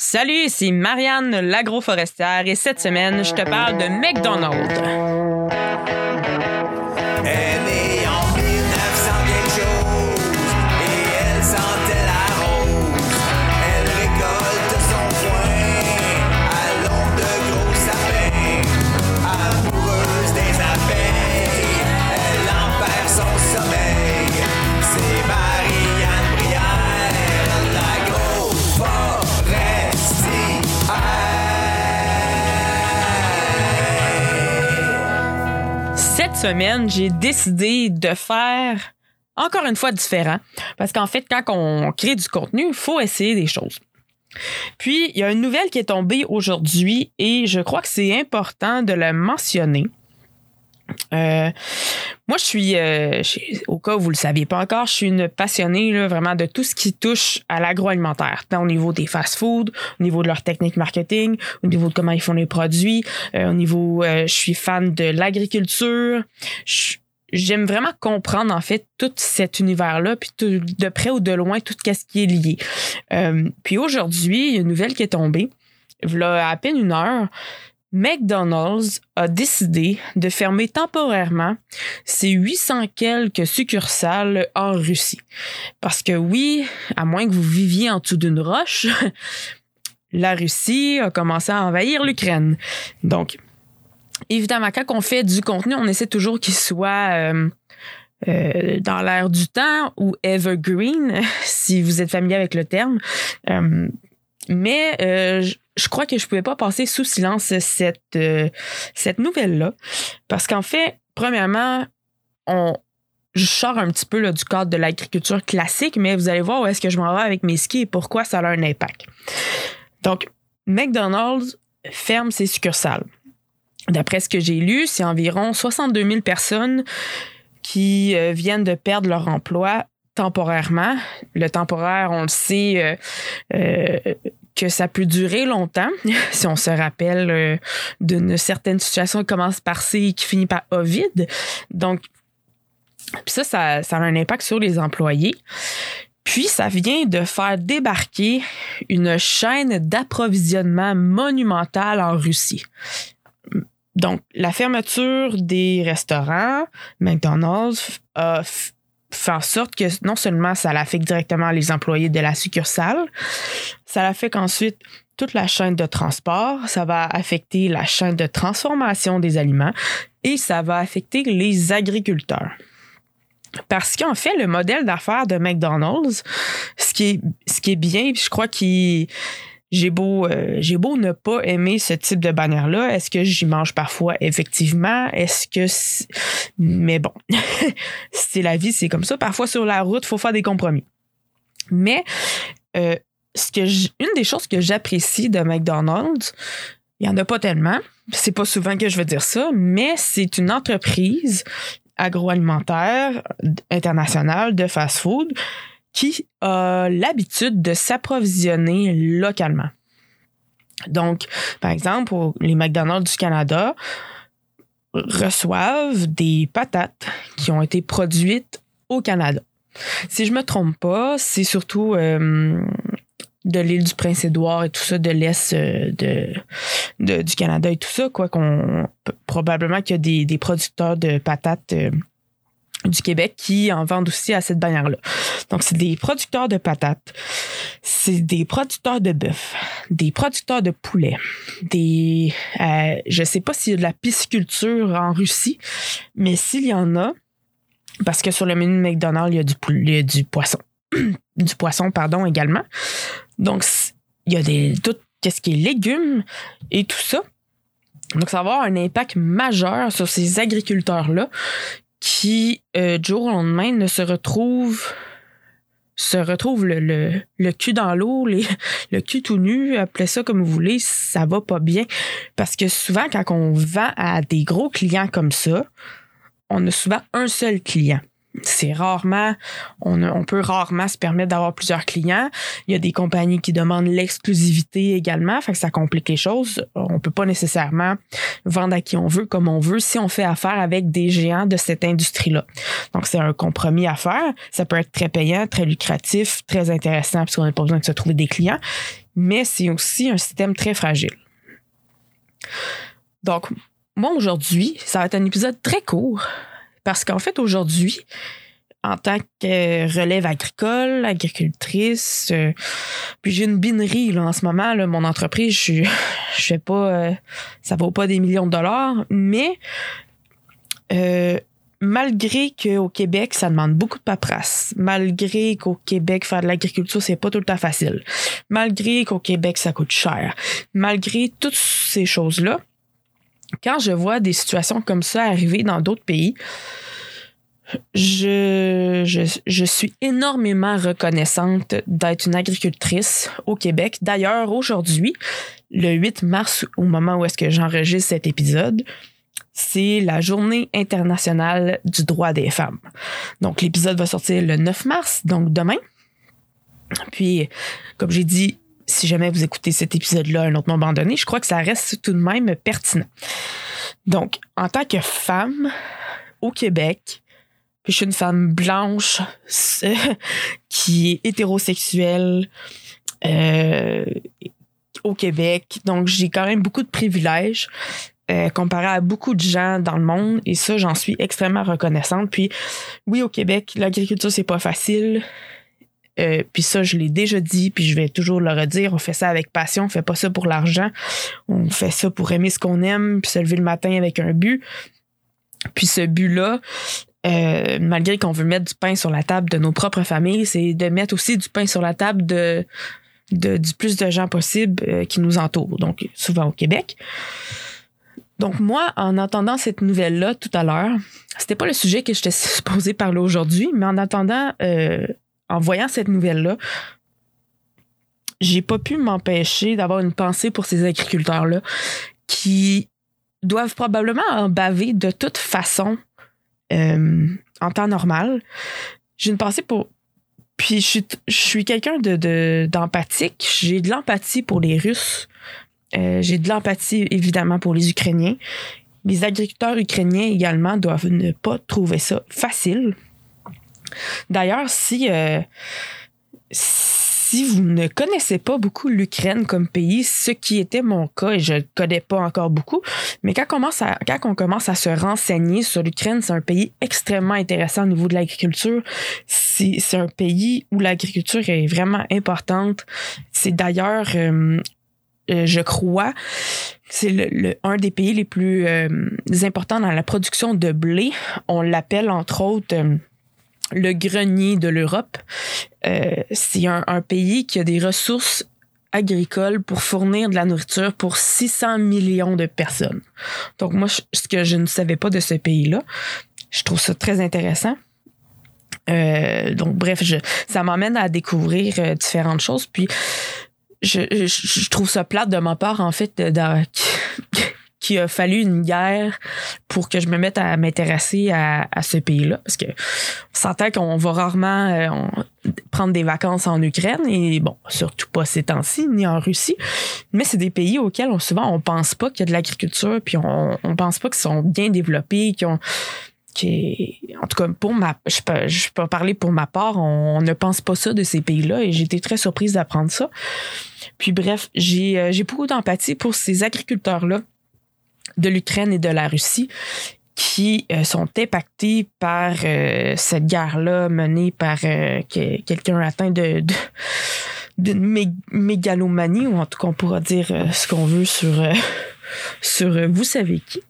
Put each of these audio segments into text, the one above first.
Salut, c'est Marianne l'agroforestière et cette semaine, je te parle de McDonald's. Semaine, j'ai décidé de faire encore une fois différent parce qu'en fait, quand on crée du contenu, il faut essayer des choses. Puis, il y a une nouvelle qui est tombée aujourd'hui et je crois que c'est important de la mentionner. Euh, moi, je suis, euh, je- au cas où vous le saviez pas encore, je suis une passionnée là, vraiment de tout ce qui touche à l'agroalimentaire, tant au niveau des fast-foods, au niveau de leur technique marketing, au niveau de comment ils font les produits, euh, au niveau, je suis fan de l'agriculture. J'aime vraiment comprendre en fait tout cet univers-là, puis de près ou de loin tout ce qui est lié. Puis aujourd'hui, il y a une nouvelle qui est tombée. A à peine une heure, McDonald's a décidé de fermer temporairement ses 800 quelques succursales en Russie. Parce que oui, à moins que vous viviez en dessous d'une roche, la Russie a commencé à envahir l'Ukraine. Donc, évidemment, quand on fait du contenu, on essaie toujours qu'il soit euh, euh, dans l'air du temps ou evergreen, si vous êtes familier avec le terme. Euh, mais je- crois que je pouvais pas passer sous silence cette, euh, cette nouvelle-là. Parce qu'en fait, premièrement, on, je sors un petit peu là, du cadre de l'agriculture classique, mais vous allez voir où est-ce que je m'en vais avec mes skis et pourquoi ça a un impact. Donc, McDonald's ferme ses succursales. D'après ce que j'ai lu, c'est environ 62 000 personnes qui euh, viennent de perdre leur emploi temporairement. Le temporaire, on le sait euh, que ça peut durer longtemps. si on se rappelle euh, d'une certaine situation qui commence par C et qui finit par Ovid. Donc, puis ça, ça, ça a un impact sur les employés. Puis, ça vient de faire débarquer une chaîne d'approvisionnement monumentale en Russie. Donc, la fermeture des restaurants, McDonald's, a fait en sorte que non seulement ça l'affecte directement les employés de la succursale, ça l'affecte ensuite toute la chaîne de transport, ça va affecter la chaîne de transformation des aliments et ça va affecter les agriculteurs. Parce qu'en fait, le modèle d'affaires de McDonald's, ce qui est, ce qui est bien, je crois qu'il j'ai beau, euh, j'ai beau ne pas aimer ce type de bannière-là. Est-ce que j'y mange parfois? Effectivement. Est-ce que. c'est- Mais bon, c'est la vie, c'est comme ça. Parfois, sur la route, il faut faire des compromis. Mais euh, ce que une des choses que j'apprécie de McDonald's, il n'y en a pas tellement. C'est pas souvent que je veux dire ça, mais c'est une entreprise agroalimentaire internationale de fast-food qui a l'habitude de s'approvisionner localement. Donc, par exemple, les McDonald's du Canada reçoivent des patates qui ont été produites au Canada. Si je me trompe pas, c'est surtout euh, de l'île du Prince-Édouard et tout ça, de l'Est euh, de- du Canada et tout ça, quoi qu'on probablement qu'il y a des, des producteurs de patates euh, du Québec qui en vendent aussi à cette bannière-là. Donc, c'est des producteurs de patates, c'est des producteurs de bœuf, des producteurs de poulet, des... Euh, je sais pas s'il y a de la pisciculture en Russie, mais s'il y en a, parce que sur le menu de McDonald's, il y a du, il du poisson. du poisson, pardon, également. Donc, il y a des, tout ce qui est légumes et tout ça. Donc, ça va avoir un impact majeur sur ces agriculteurs-là qui, euh, du jour au lendemain, ne se retrouvent se retrouvent le, le, cul dans l'eau, le cul tout nu, appelez ça comme vous voulez, ça va pas bien. Parce que souvent, quand on vend à des gros clients comme ça, on a souvent un seul client. C'est rarement, on, peut rarement se permettre d'avoir plusieurs clients. Il y a des compagnies qui demandent l'exclusivité également, ça complique les choses. On peut pas nécessairement vendre à qui on veut, comme on veut, si on fait affaire avec des géants de cette industrie-là. Donc, c'est un compromis à faire. Ça peut être très payant, très lucratif, très intéressant, parce qu'on n'a pas besoin de se trouver des clients, mais c'est aussi un système très fragile. Donc, moi, aujourd'hui, ça va être un épisode très court parce qu'en fait, aujourd'hui, en tant que relève agricole, agricultrice, euh, puis j'ai une binerie là, en ce moment, mon entreprise, je je fais pas, euh, ça vaut pas des millions de dollars, mais euh, malgré qu'au Québec, ça demande beaucoup de paperasse, malgré qu'au Québec, faire de l'agriculture, c'est pas tout le temps facile, malgré qu'au Québec, ça coûte cher, malgré toutes ces choses-là, quand je vois des situations comme ça arriver dans d'autres pays, je, je, je suis énormément reconnaissante d'être une agricultrice au Québec. D'ailleurs, aujourd'hui, le 8 mars, au moment où est-ce que j'enregistre cet épisode, c'est la journée internationale du droit des femmes. Donc, l'épisode va sortir le 9 mars, donc demain. Puis, comme j'ai dit, si jamais vous écoutez cet épisode-là un autre moment donné, je crois que ça reste tout de même pertinent. Donc, en tant que femme au Québec, je suis une femme blanche qui est hétérosexuelle euh, au Québec, donc j'ai quand même beaucoup de privilèges. euh, comparé à beaucoup de gens dans le monde et ça j'en suis extrêmement reconnaissante puis oui au Québec l'agriculture c'est pas facile euh, puis ça, je l'ai déjà dit, puis je vais toujours le redire. On fait ça avec passion, on fait pas ça pour l'argent. On fait ça pour aimer ce qu'on aime, puis se lever le matin avec un but. Puis ce but-là, euh, malgré qu'on veut mettre du pain sur la table de nos propres familles, c'est de mettre aussi du pain sur la table de, du plus de gens possible euh, qui nous entourent. Donc, souvent au Québec. Donc, moi, en entendant cette nouvelle-là tout à l'heure, c'était pas le sujet que j'étais supposé parler aujourd'hui, mais en attendant, en voyant cette nouvelle-là, j'ai pas pu m'empêcher d'avoir une pensée pour ces agriculteurs-là qui doivent probablement en baver de toute façon euh, en temps normal. J'ai une pensée pour. Puis je suis, quelqu'un de, de- d'empathique. J'ai de l'empathie pour les Russes. Euh, j'ai de l'empathie évidemment pour les Ukrainiens. Les agriculteurs ukrainiens également doivent ne pas trouver ça facile. D'ailleurs, si, euh, si vous ne connaissez pas beaucoup l'Ukraine comme pays, ce qui était mon cas, et je ne connais pas encore beaucoup, mais quand, on commence à, quand commence à se renseigner sur l'Ukraine, c'est un pays extrêmement intéressant au niveau de l'agriculture. C'est un pays où l'agriculture est vraiment importante. C'est d'ailleurs, euh, euh, je crois, c'est le, le- un des pays les plus importants dans la production de blé. On l'appelle entre autres le grenier de l'Europe. Euh, c'est un, pays qui a des ressources agricoles pour fournir de la nourriture pour 600 millions de personnes. Donc moi, ce que je ne savais pas de ce pays-là, je trouve ça très intéressant. Euh, donc bref, je, ça m'amène à découvrir euh, différentes choses. Puis je, trouve ça plate de ma part, en fait, de- qu'il a fallu une guerre pour que je me mette à m'intéresser à, ce pays-là. Parce que on s'entend qu'on va rarement euh, prendre des vacances en Ukraine et bon, surtout pas ces temps-ci, ni en Russie. Mais c'est des pays auxquels on, souvent on pense pas qu'il y a de l'agriculture, puis on, on pense pas qu'ils sont bien développés, qu'ils ont en tout cas pour ma je peux je peux parler pour ma part on, on ne pense pas ça de ces pays-là et j'étais très surprise d'apprendre ça puis bref j'ai euh, j'ai beaucoup d'empathie pour ces agriculteurs là de l'Ukraine et de la Russie qui euh, sont impactés par euh, cette guerre-là menée par euh, que- quelqu'un atteint de, de mégalomanie ou en tout cas on pourra dire ce qu'on veut sur sur vous savez qui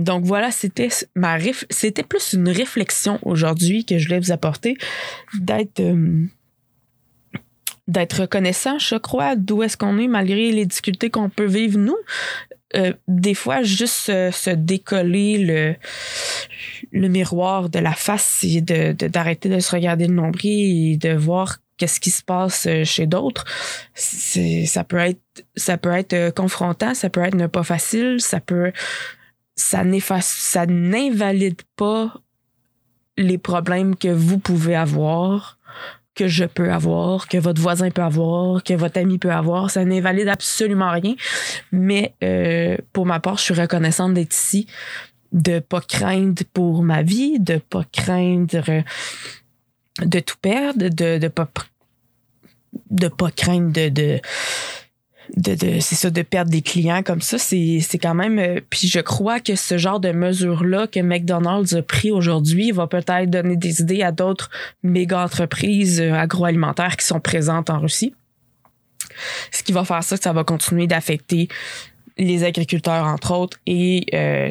donc voilà, c'était ma réf- c'était plus une réflexion aujourd'hui que je voulais vous apporter d'être d'être reconnaissant, je crois, d'où est-ce qu'on est malgré les difficultés qu'on peut vivre nous. Euh, des fois, juste se, se décoller le, le miroir de la face et de, de- d'arrêter de se regarder le nombril et de voir qu'est-ce qui se passe euh, chez d'autres. Ça peut être, ça peut être euh, confrontant, ça peut être pas facile, ça peut, ça n'efface, ça n'invalide pas les problèmes que vous pouvez avoir, que je peux avoir, que votre voisin peut avoir, que votre ami peut avoir. Ça n'invalide absolument rien. Mais euh, pour ma part, je suis reconnaissante d'être ici, de pas craindre pour ma vie, de pas craindre euh, de tout perdre, de de pas de pas craindre de de, de c'est ça de perdre des clients comme ça c'est quand même euh, puis je crois que ce genre de mesure là que McDonald's a pris aujourd'hui va peut-être donner des idées à d'autres méga entreprises euh, agroalimentaires qui sont présentes en Russie. Ce qui va faire ça ça va continuer d'affecter les agriculteurs entre autres et euh,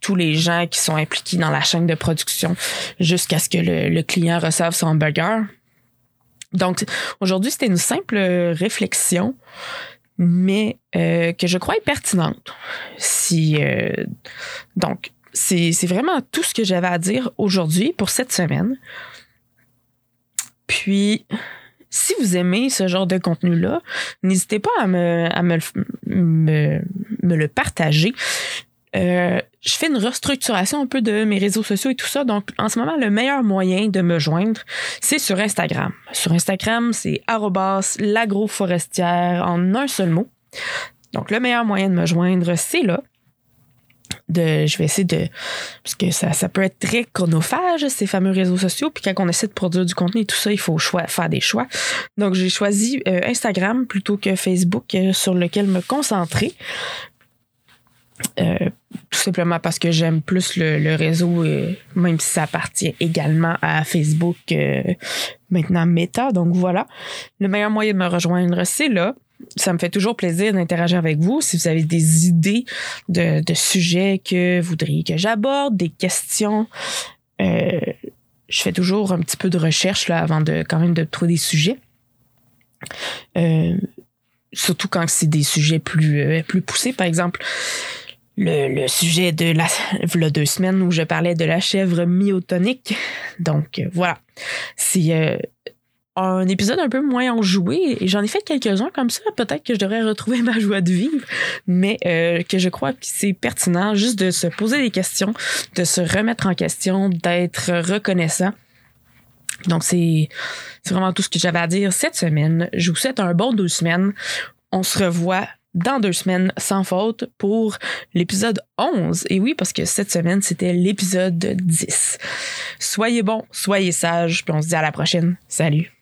tous les gens qui sont impliqués dans la chaîne de production jusqu'à ce que le, le client reçoive son burger. Donc aujourd'hui c'était une simple réflexion mais euh, que je crois est pertinente. Euh, donc, c'est vraiment tout ce que j'avais à dire aujourd'hui pour cette semaine. Puis, si vous aimez ce genre de contenu-là, n'hésitez pas à me le partager. Euh, je fais une restructuration un peu de mes réseaux sociaux et tout ça. Donc, en ce moment, le meilleur moyen de me joindre, c'est sur Instagram. Sur Instagram, c'est l'agroforestière en un seul mot. Donc, le meilleur moyen de me joindre, c'est là. De, je vais essayer de. Parce que ça, ça peut être très chronophage, ces fameux réseaux sociaux. Puis quand on essaie de produire du contenu et tout ça, il faut faire des choix. Donc, j'ai choisi euh, Instagram plutôt que Facebook euh, sur lequel me concentrer. Euh, tout simplement parce que j'aime plus le, le réseau, euh, même si ça appartient également à Facebook, euh, maintenant Meta. Donc voilà, le meilleur moyen de me rejoindre, c'est là. Ça me fait toujours plaisir d'interagir avec vous. Si vous avez des idées de, de sujets que vous voudriez que j'aborde, des questions, euh, je fais toujours un petit peu de recherche là, avant de quand même de trouver des sujets. Euh, surtout quand c'est des sujets plus, euh, plus poussés. Par exemple, le, sujet de la v'là deux semaines où je parlais de la chèvre myotonique. Donc euh, voilà. C'est euh, un épisode un peu moins enjoué et j'en ai fait quelques-uns comme ça. Peut-être que je devrais retrouver ma joie de vivre, mais euh, que je crois que c'est pertinent juste de se poser des questions, de se remettre en question, d'être reconnaissant. Donc c'est vraiment tout ce que j'avais à dire cette semaine. Je vous souhaite un bon deux semaines. On se revoit dans deux semaines sans faute pour l'épisode 11. Et oui, parce que cette semaine, c'était l'épisode 10. Soyez bons, soyez sages, puis on se dit à la prochaine. Salut!